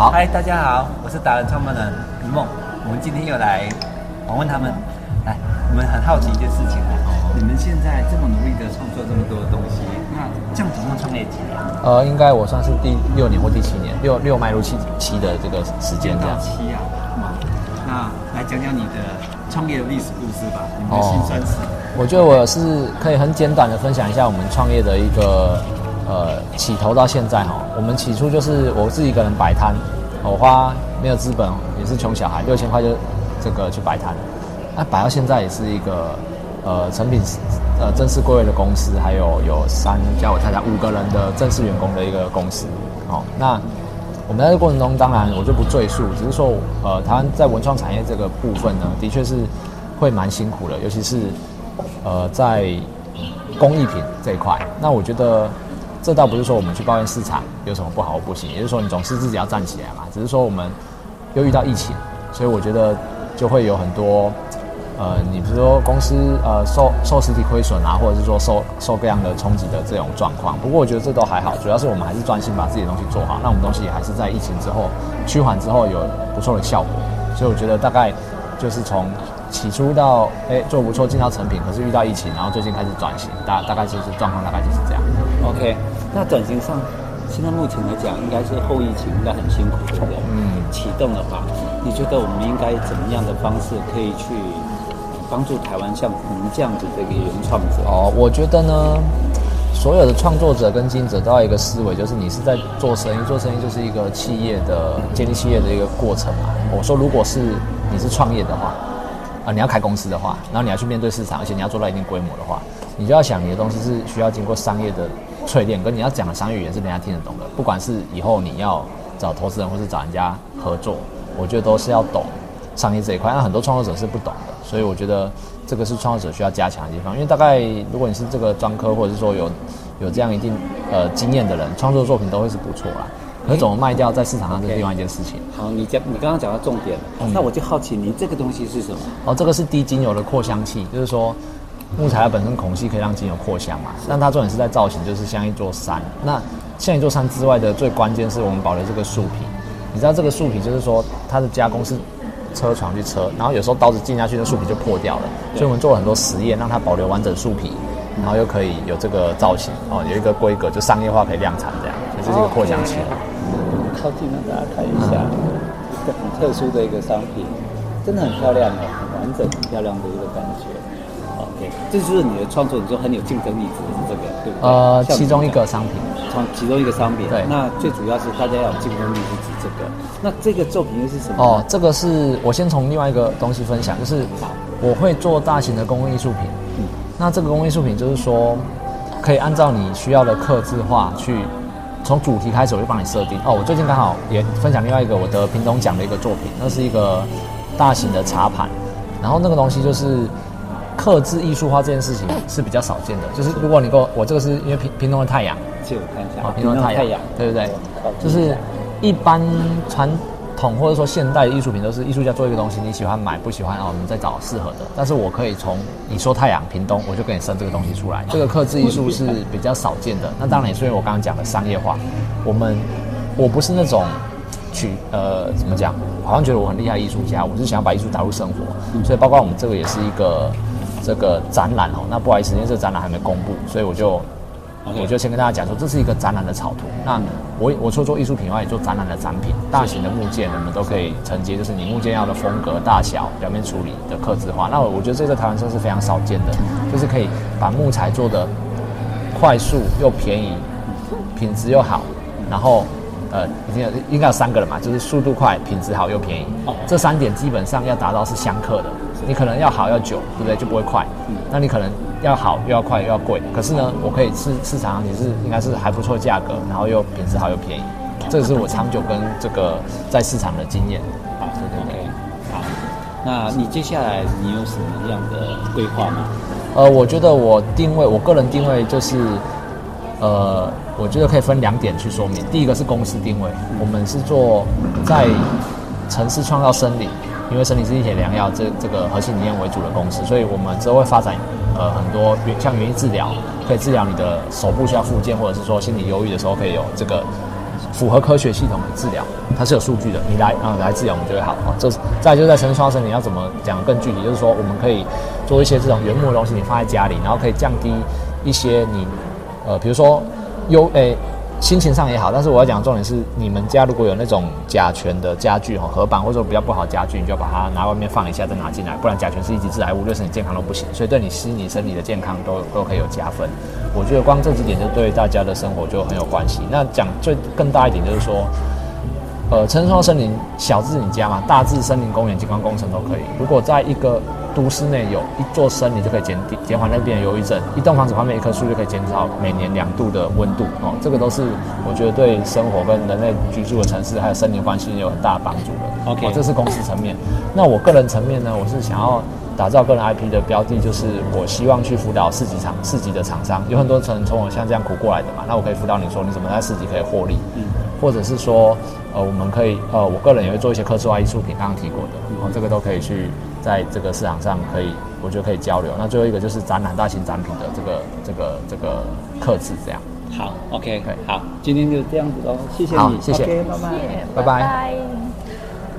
好，嗨，大家好，我是达人创办人于梦。我们今天又来访问他们。来，我们很好奇一件事情啊，你们现在这么努力的创作这么多的东西，那这样总共创业几年？呃，应该我算是第六年或第七年，六六迈入七七的这个时间这样。七啊，那来讲讲你的创业的历史故事吧，你们的辛酸史。我觉得我是可以很简短的分享一下我们创业的一个呃起头到现在哈。我们起初就是我自己一个人摆摊，我花没有资本，也是穷小孩，六千块就这个去摆摊。那摆到现在也是一个呃成品呃正式归位的公司，还有有三加我太太五个人的正式员工的一个公司。好，那我们在这过程中，当然我就不赘述，只是说呃台湾在文创产业这个部分呢，的确是会蛮辛苦的，尤其是。呃，在工艺品这一块，那我觉得这倒不是说我们去抱怨市场有什么不好或不行，也就是说你总是自己要站起来嘛。只是说我们又遇到疫情，所以我觉得就会有很多呃，你比如说公司呃受受实体亏损啊，或者是说受受各样的冲击的这种状况。不过我觉得这都还好，主要是我们还是专心把自己的东西做好。那我们东西也还是在疫情之后趋缓之后有不错的效果，所以我觉得大概就是从。起初到哎做不错进到成品，可是遇到疫情，然后最近开始转型，大大概就是状况大概就是这样。OK，那转型上，现在目前来讲，应该是后疫情应该很辛苦，对不对？嗯。启动的话，你觉得我们应该怎么样的方式可以去帮助台湾像你们这样子的一个原创者？哦，我觉得呢，所有的创作者跟经营者都要一个思维，就是你是在做生意，做生意就是一个企业的建立企业的一个过程嘛。我说，如果是你是创业的话。啊，你要开公司的话，然后你要去面对市场，而且你要做到一定规模的话，你就要想你的东西是需要经过商业的淬炼，跟你要讲的商业语言是人家听得懂的。不管是以后你要找投资人，或是找人家合作，我觉得都是要懂商业这一块。那很多创作者是不懂的，所以我觉得这个是创作者需要加强的地方。因为大概如果你是这个专科，或者是说有有这样一定呃经验的人，创作作品都会是不错啦。可怎么卖掉在市场上，这是另外一件事情。Okay. 好，你讲你刚刚讲到重点，嗯，那我就好奇，你这个东西是什么？哦，这个是低精油的扩香器，就是说木材它本身孔隙可以让精油扩香嘛。但它重点是在造型，就是像一座山。那像一座山之外的最关键是我们保留这个树皮。你知道这个树皮就是说它的加工是车床去车，然后有时候刀子进下去，那树皮就破掉了。所以我们做了很多实验，让它保留完整树皮，然后又可以有这个造型哦，有一个规格，就商业化可以量产这样。所以这是一个扩香器。靠近让大家看一下，一个很特殊的一个商品，真的很漂亮哦，很完整、很漂亮的一个感觉。OK，这就是你的创作，你说很有竞争力，指的是这个，对不对？呃，其中一个商品，从其中一个商品。对，那最主要是大家要有竞争力，是指这个。那这个作品又是什么？哦，这个是我先从另外一个东西分享，就是我会做大型的公共艺术品。嗯，那这个公共艺术品就是说，可以按照你需要的刻字化去。从主题开始，我就帮你设定哦。我最近刚好也分享另外一个我得屏东奖的一个作品，那是一个大型的茶盘，然后那个东西就是刻制艺术化这件事情是比较少见的。就是如果你给我，我这个是因为屏屏东的太阳，借我看一下，啊，屏东的太阳，对不，对？就是一般传。或者说现代的艺术品都是艺术家做一个东西，你喜欢买不喜欢啊？我们再找适合的。但是我可以从你说太阳屏东，我就给你生这个东西出来。这个刻字艺术是比较少见的。那当然也是因为我刚刚讲的商业化。我们我不是那种去呃怎么讲，好像觉得我很厉害艺术家，我是想要把艺术打入生活。所以包括我们这个也是一个这个展览哦。那不好意思，因为这个展览还没公布，所以我就。我就先跟大家讲说，这是一个展览的草图。那我我除了做艺术品外，也做展览的展品。大型的木件，我们都可以承接，就是你木件要的风格、大小、表面处理的刻字化。那我我觉得这个在台湾算是非常少见的，就是可以把木材做的快速又便宜，品质又好。然后呃，已经有应该有三个了嘛，就是速度快、品质好又便宜。这三点基本上要达到是相克的。你可能要好要久，对不对？就不会快。那你可能。要好又要快又要贵，可是呢，我可以市市场上也是应该是还不错价格，然后又品质好又便宜，这个是我长久跟这个在市场的经验。好，对对对。好，那你接下来你有什么样的规划吗？呃，我觉得我定位，我个人定位就是，呃，我觉得可以分两点去说明。第一个是公司定位，我们是做在城市创造生理，因为生理是一体良药，这这个核心理念为主的公司，所以我们之后会发展。呃，很多原像原因治疗，可以治疗你的手部需要复健，或者是说心理忧郁的时候，可以有这个符合科学系统的治疗，它是有数据的，你来啊、来治疗我们就会好啊。这再就是在成双生，你要怎么讲更具体，就是说我们可以做一些这种原木的东西，你放在家里，然后可以降低一些你呃比如说忧诶。心情上也好，但是我要讲的重点是，你们家如果有那种甲醛的家具哈，合板或者说比较不好的家具，你就要把它拿外面放一下，再拿进来，不然甲醛是一级致癌物，对身体健康都不行，所以对你心理、生理的健康都都可以有加分。我觉得光这几点就对大家的生活就很有关系。那讲最更大一点就是说，呃，城市森林小至你家嘛，大至森林公园、景观工程都可以。如果在一个都市内有一座森林，就可以减减缓那边的忧郁症；一栋房子旁边一棵树，就可以减少每年两度的温度。哦，这个都是我觉得对生活跟人类居住的城市还有森林环境有很大的帮助的。OK，哦，这是公司层面。那我个人层面呢，我是想要打造个人 IP 的标的，就是我希望去辅导市级厂、市级的厂商，有很多人从我像这样苦过来的嘛。那我可以辅导你说，你怎么在市级可以获利？嗯，或者是说，呃，我们可以，呃，我个人也会做一些客制化艺术品，刚刚提过的，然后，哦，这个都可以去。在这个市场上可以，我觉得可以交流。那最后一个就是展览大型展品的这个这个这个客制这样。好，OK，可以，好，今天就这样子喽，谢谢你，好，谢谢拜拜，拜拜。